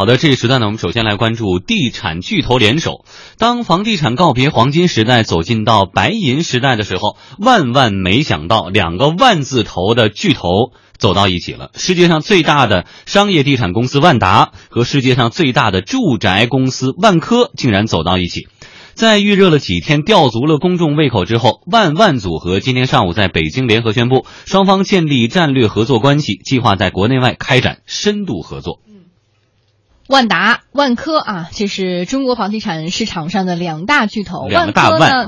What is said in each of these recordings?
好的，这一时段呢，我们首先来关注地产巨头联手。当房地产告别黄金时代，走进到白银时代的时候，万万没想到，两个万字头的巨头走到一起了。世界上最大的商业地产公司万达和世界上最大的住宅公司万科竟然走到一起。在预热了几天、吊足了公众胃口之后，万万组合今天上午在北京联合宣布，双方建立战略合作关系，计划在国内外开展深度合作。万达、万科啊，这是中国房地产市场上的两大巨头。万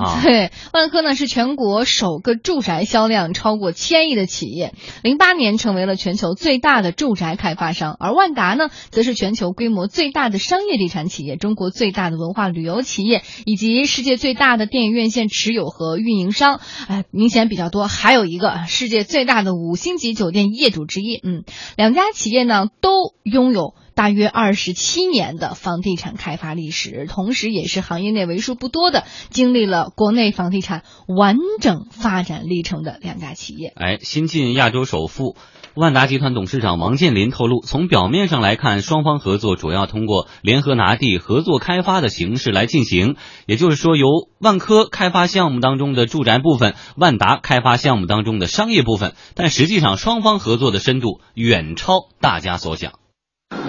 啊，对，万科呢是全国首个住宅销量超过千亿的企业，零八年成为了全球最大的住宅开发商。而万达呢，则是全球规模最大的商业地产企业，中国最大的文化旅游企业，以及世界最大的电影院线持有和运营商。哎，明显比较多。还有一个世界最大的五星级酒店业主之一。嗯，两家企业呢都拥有。大约二十七年的房地产开发历史，同时也是行业内为数不多的经历了国内房地产完整发展历程的两家企业。哎，新晋亚洲首富万达集团董事长王健林透露，从表面上来看，双方合作主要通过联合拿地、合作开发的形式来进行，也就是说，由万科开发项目当中的住宅部分，万达开发项目当中的商业部分。但实际上，双方合作的深度远超大家所想。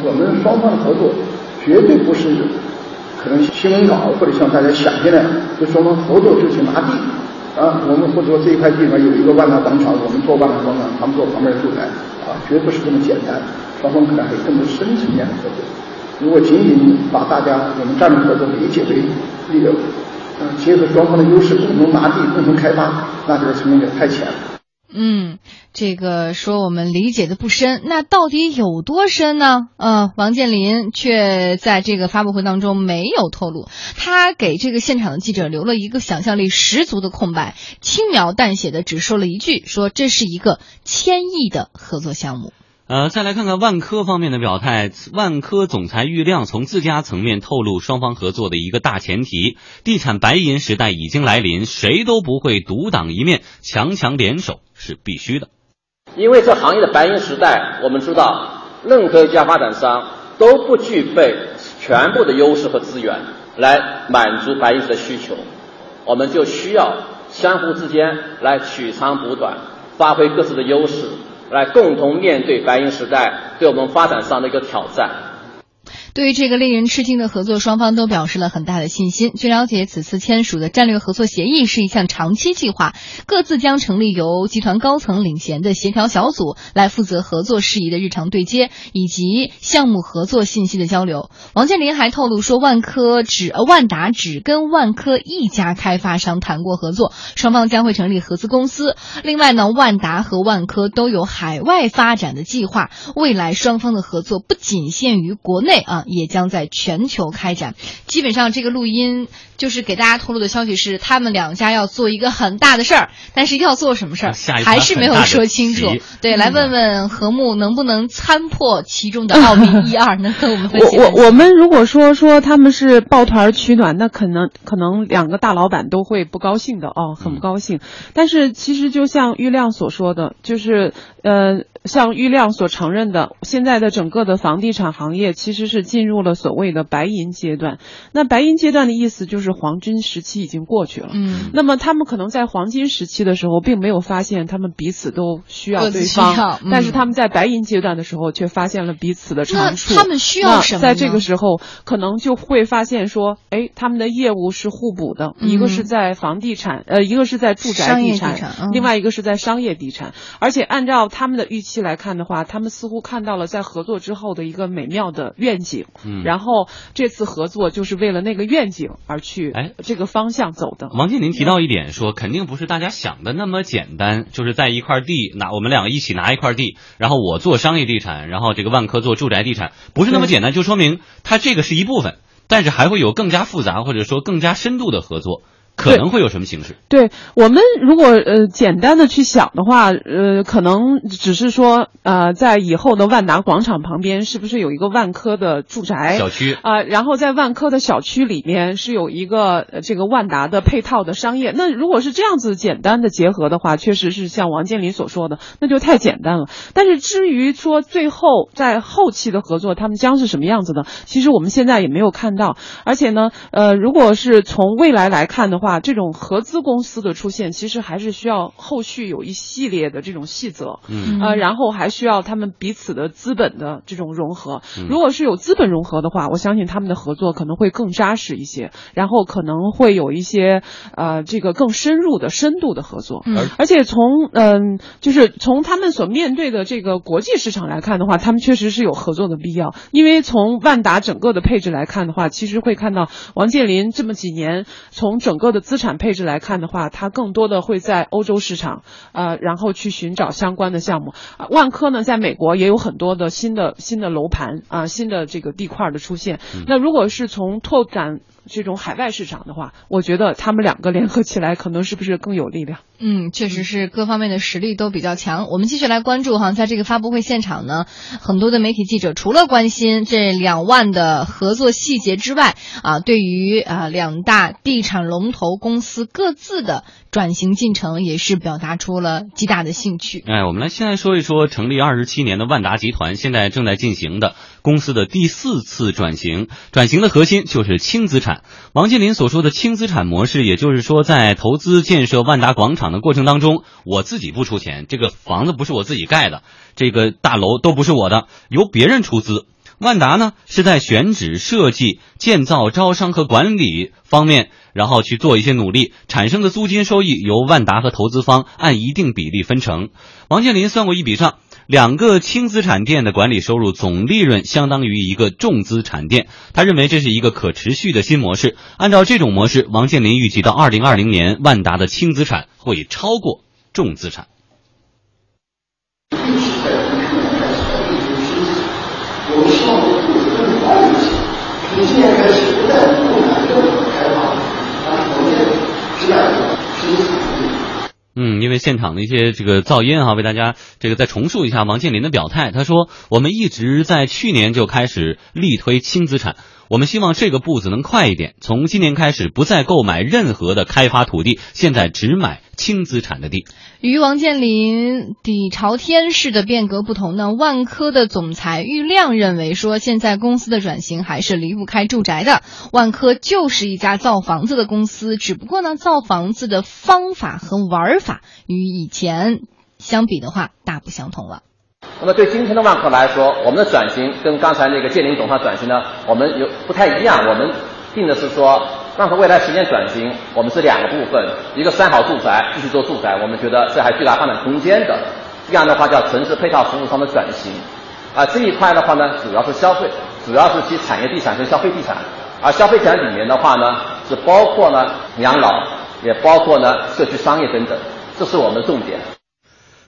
我们双方的合作绝对不是可能新闻稿或者像大家想象的，就双方合作就去拿地啊。我们或者说这一块地方有一个万达广场，我们做万达广场，他们做旁边的住宅啊，绝不是这么简单。双方可能还有更多深层面的合作。如果仅仅把大家我们战略合作理解为一个嗯结合双方的优势，共同拿地、共同开发，那这个层面就太浅了。嗯，这个说我们理解的不深，那到底有多深呢？嗯，王健林却在这个发布会当中没有透露，他给这个现场的记者留了一个想象力十足的空白，轻描淡写的只说了一句，说这是一个千亿的合作项目。呃，再来看看万科方面的表态。万科总裁郁亮从自家层面透露，双方合作的一个大前提：地产白银时代已经来临，谁都不会独当一面，强强联手是必须的。因为这行业的白银时代，我们知道，任何一家发展商都不具备全部的优势和资源来满足白银时的需求，我们就需要相互之间来取长补短，发挥各自的优势。来共同面对白银时代对我们发展上的一个挑战。对于这个令人吃惊的合作，双方都表示了很大的信心。据了解，此次签署的战略合作协议是一项长期计划，各自将成立由集团高层领衔的协调小组，来负责合作事宜的日常对接以及项目合作信息的交流。王健林还透露说，万科只呃万达只跟万科一家开发商谈过合作，双方将会成立合资公司。另外呢，万达和万科都有海外发展的计划，未来双方的合作不仅限于国内啊。也将在全球开展。基本上，这个录音就是给大家透露的消息是，他们两家要做一个很大的事儿，但是要做什么事儿，还是没有说清楚。对，来问问何木能不能参破其中的奥秘一二，能跟我们分析。我我我们如果说说他们是抱团取暖，那可能可能两个大老板都会不高兴的哦，很不高兴。但是其实就像郁亮所说的，就是呃。像郁亮所承认的，现在的整个的房地产行业其实是进入了所谓的白银阶段。那白银阶段的意思就是黄金时期已经过去了。嗯。那么他们可能在黄金时期的时候，并没有发现他们彼此都需要对方，但是他们在白银阶段的时候，却发现了彼此的长处。他们需要什么？在这个时候，可能就会发现说，哎，他们的业务是互补的。一个是在房地产，呃，一个是在住宅地产，另外一个是在商业地产。而且按照他们的预。期来看的话，他们似乎看到了在合作之后的一个美妙的愿景，嗯，然后这次合作就是为了那个愿景而去，哎，这个方向走的。王健林提到一点，说肯定不是大家想的那么简单，就是在一块地拿我们两个一起拿一块地，然后我做商业地产，然后这个万科做住宅地产，不是那么简单，就说明它这个是一部分，但是还会有更加复杂或者说更加深度的合作。可能会有什么形式？对我们如果呃简单的去想的话，呃，可能只是说呃，在以后的万达广场旁边是不是有一个万科的住宅小区啊、然后在万科的小区里面是有一个呃这个万达的配套的商业。那如果是这样子简单的结合的话，确实是像王健林所说的，那就太简单了。但是至于说最后在后期的合作，他们将是什么样子的，其实我们现在也没有看到。而且呢，呃，如果是从未来来看的话，这种合资公司的出现，其实还是需要后续有一系列的这种细则，嗯呃，然后还需要他们彼此的资本的这种融合。如果是有资本融合的话，我相信他们的合作可能会更扎实一些，然后可能会有一些呃这个更深入的深度的合作。嗯而且从嗯、就是从他们所面对的这个国际市场来看的话，他们确实是有合作的必要。因为从万达整个的配置来看的话，其实会看到王健林这么几年从整个的资产配置来看的话，它更多的会在欧洲市场，呃，然后去寻找相关的项目。啊，万科呢，在美国也有很多的新的新的楼盘啊、新的这个地块的出现。那如果是从拓展这种海外市场的话，我觉得他们两个联合起来，可能是不是更有力量？嗯，确实是各方面的实力都比较强。我们继续来关注哈，在这个发布会现场呢，很多的媒体记者除了关心这两万的合作细节之外，啊，对于啊两大地产龙头公司各自的转型进程，也是表达出了极大的兴趣。哎，我们来先来说一说成立二十七年的万达集团，现在正在进行的公司的第四次转型。转型的核心就是轻资产。王健林所说的轻资产模式，也就是说，在投资建设万达广场的过程当中，我自己不出钱，这个房子不是我自己盖的，这个大楼都不是我的，由别人出资。万达呢是在选址、设计、建造、招商和管理方面，然后去做一些努力，产生的租金收益由万达和投资方按一定比例分成。王健林算过一笔账，两个轻资产店的管理收入总利润相当于一个重资产店。他认为这是一个可持续的新模式。按照这种模式，王健林预计到二零二零年，万达的轻资产会超过重资产。从今年开始不再不难任何开发，让条件质量生产力。嗯，因为现场的一些这个噪音哈、为大家这个再重述一下王健林的表态。他说：“我们一直在去年就开始力推轻资产，我们希望这个步子能快一点，从今年开始不再购买任何的开发土地，现在只买轻资产的地。”与王健林底朝天式的变革不同呢，万科的总裁郁亮认为说，现在公司的转型还是离不开住宅的。万科就是一家造房子的公司，只不过呢，造房子的方法和玩法与以前相比的话，大不相同了。那么对今天的万科来说，我们的转型跟刚才那个建林总他转型呢，我们有不太一样。我们定的是说，但是未来十年转型，我们是两个部分，一个三好住宅继续做住宅，我们觉得这还巨大发展空间的。这样的话叫城市配套服务商的转型。啊，这一块的话呢，主要是消费，主要是其产业地产跟消费地产。而消费地产里面的话呢，是包括呢养老，也包括呢社区商业等等，这是我们的重点。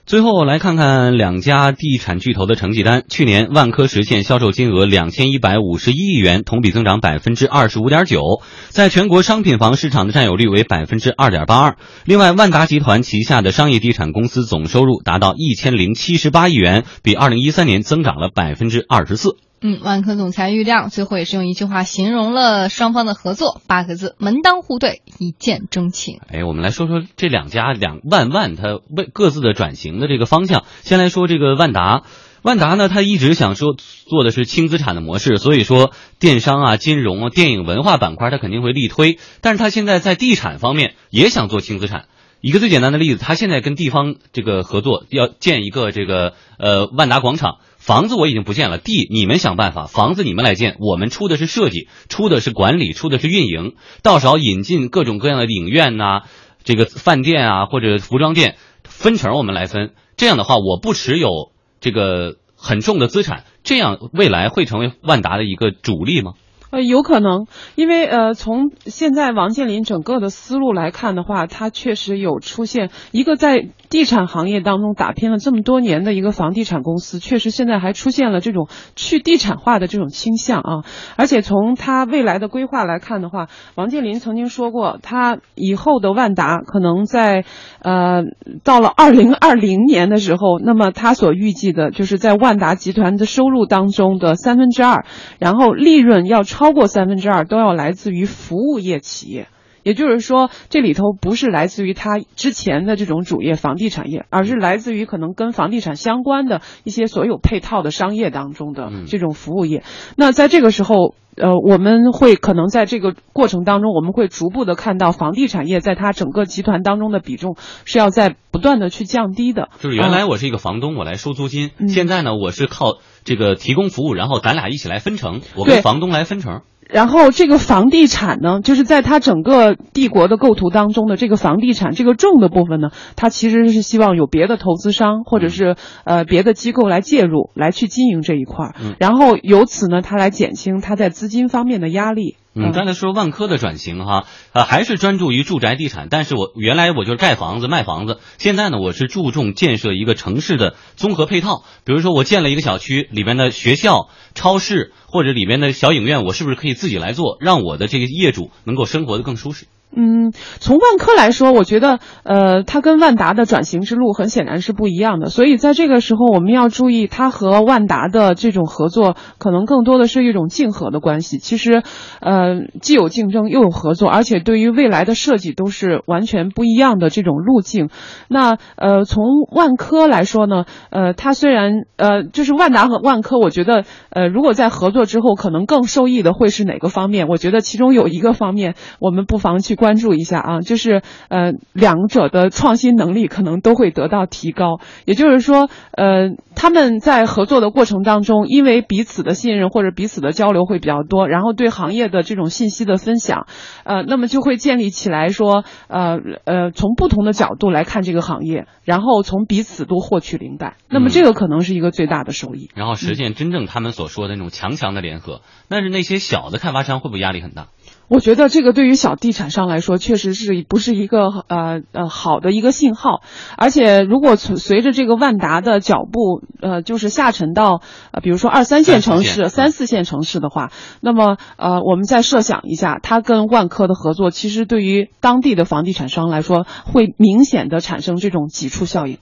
最后来看看两家地产巨头的成绩单。去年万科实现销售金额两千一百五十一亿元，同比增长百分之二十五点九，在全国商品房市场的占有率为百分之二点八二。另外，万达集团旗下的商业地产公司总收入达到一千零七十八亿元，比二零一三年增长了百分之二十四。嗯，万科总裁郁亮最后也是用一句话形容了双方的合作，八个字：门当户对，一见钟情。哎，我们来说说这两家两万万它为各自的转型的这个方向。先来说这个万达，万达呢，它一直想说做的是轻资产的模式，所以说电商啊、金融啊、电影文化板块它肯定会力推。但是它现在在地产方面也想做轻资产。一个最简单的例子，它现在跟地方这个合作，要建一个这个呃万达广场。房子我已经不建了，地你们想办法，房子你们来建，我们出的是设计，出的是管理，出的是运营，到时候引进各种各样的影院呐、这个饭店啊或者服装店，分成我们来分。这样的话，我不持有这个很重的资产，这样未来会成为万达的一个主力吗？呃，有可能，因为呃，从现在王健林整个的思路来看的话，他确实有出现一个在地产行业当中打拼了这么多年的一个房地产公司，确实现在还出现了这种去地产化的这种倾向啊。而且从他未来的规划来看的话，王健林曾经说过，他以后的万达可能在呃到了二零二零年的时候，那么他所预计的就是在万达集团的收入当中的三分之二，然后利润要超过三分之二都要来自于服务业企业，也就是说，这里头不是来自于他之前的这种主业房地产业，而是来自于可能跟房地产相关的一些所有配套的商业当中的这种服务业。那在这个时候，呃，我们会可能在这个过程当中，我们会逐步的看到房地产业在它整个集团当中的比重是要在不断的去降低的。就是原来我是一个房东，我来收租金，嗯现在呢，我是靠这个提供服务，然后咱俩一起来分成，我跟房东来分成。然后这个房地产呢，就是在它整个帝国的构图当中的这个房地产这个重的部分呢，它其实是希望有别的投资商或者是呃别的机构来介入，来去经营这一块儿，嗯。然后由此呢，它来减轻它在资金方面的压力。嗯，刚才说万科的转型哈，呃，还是专注于住宅地产，但是我原来我就是盖房子卖房子，现在呢，我是注重建设一个城市的综合配套，比如说我建了一个小区，里面的学校、超市或者里面的小影院，我是不是可以自己来做，让我的这个业主能够生活的更舒适？嗯，从万科来说，我觉得，呃，它跟万达的转型之路很显然是不一样的。所以在这个时候，我们要注意，它和万达的这种合作，可能更多的是一种竞合的关系。其实，呃，既有竞争又有合作，而且对于未来的设计都是完全不一样的这种路径。那呃，从万科来说呢，呃，它虽然呃，就是万达和万科，我觉得呃，如果在合作之后，可能更受益的会是哪个方面？我觉得其中有一个方面，我们不妨去关注一下啊，就是呃，两者的创新能力可能都会得到提高。也就是说，呃，他们在合作的过程当中，因为彼此的信任或者彼此的交流会比较多，然后对行业的这种信息的分享，呃，那么就会建立起来说，呃呃，从不同的角度来看这个行业，然后从彼此都获取灵感，那么这个可能是一个最大的收益。然后实现真正他们所说的那种强强的联合。但是那些小的开发商会不会压力很大？我觉得这个对于小地产商来说，确实是不是一个呃呃好的一个信号。而且，如果随随着这个万达的脚步，呃，就是下沉到呃，比如说二三线城市、三三四线城市的话，那么呃，我们再设想一下，它跟万科的合作，其实对于当地的房地产商来说，会明显的产生这种挤出效应。